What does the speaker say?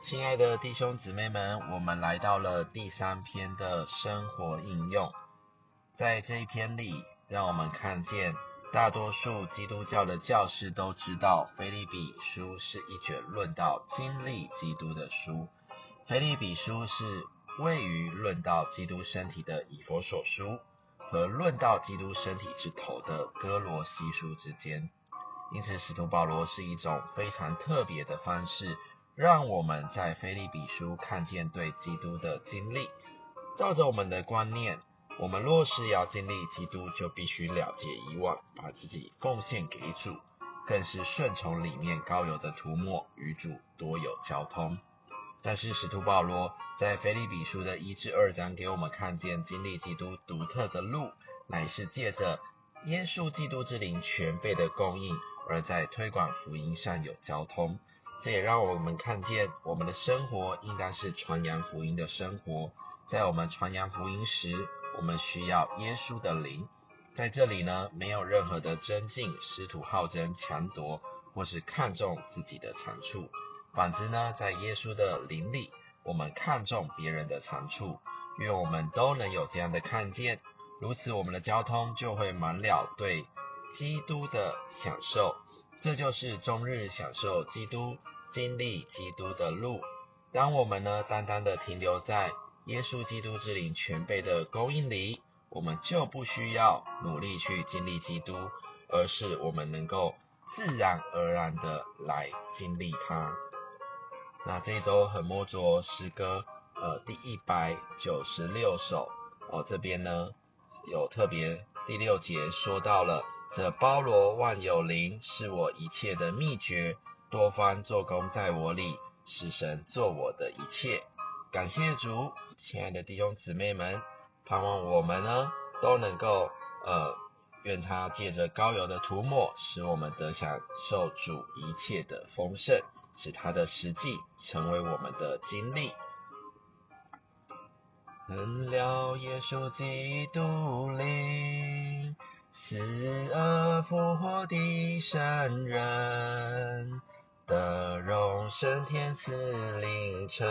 亲爱的弟兄姊妹们，我们来到了第三篇的生活应用。在这一篇里，让我们看见大多数基督教的教师都知道，腓立比书是一卷论到经历基督的书。腓立比书是位于论到基督身体的以佛所书和论到基督身体之头的哥罗西书之间。因此，使徒保罗是一种非常特别的方式，让我们在腓立比书看见对基督的经历。照着我们的观念，我们若是要经历基督，就必须了结以往，把自己奉献给主，更是顺从里面高油的涂抹，与主多有交通。但是，使徒保罗在腓立比书的一至二章给我们看见，经历基督独特的路，乃是借着耶稣基督之灵全备的供应。而在推广福音上有交通，这也让我们看见我们的生活应该是传扬福音的生活。在我们传扬福音时，我们需要耶稣的灵。在这里呢，没有任何的增进、师徒好争、强夺，或是看重自己的长处。反之呢，在耶稣的灵里，我们看重别人的长处。愿我们都能有这样的看见，如此我们的交通就会满了对。基督的享受，这就是终日享受基督、经历基督的路。当我们呢，单单的停留在耶稣基督之灵全备的供应里，我们就不需要努力去经历基督，而是我们能够自然而然的来经历他。那这一周很摸着诗歌，呃，第一百九十六首哦，这边呢有特别第六节说到了。这包罗万有灵是我一切的秘诀，多方做工在我里，是神做我的一切。感谢主，亲爱的弟兄姊妹们，盼望我们呢都能够呃，愿他借着高油的涂抹，使我们得享受主一切的丰盛，使他的实际成为我们的经历。能了耶稣基督灵。死而复活的圣人，得荣升天赐灵城。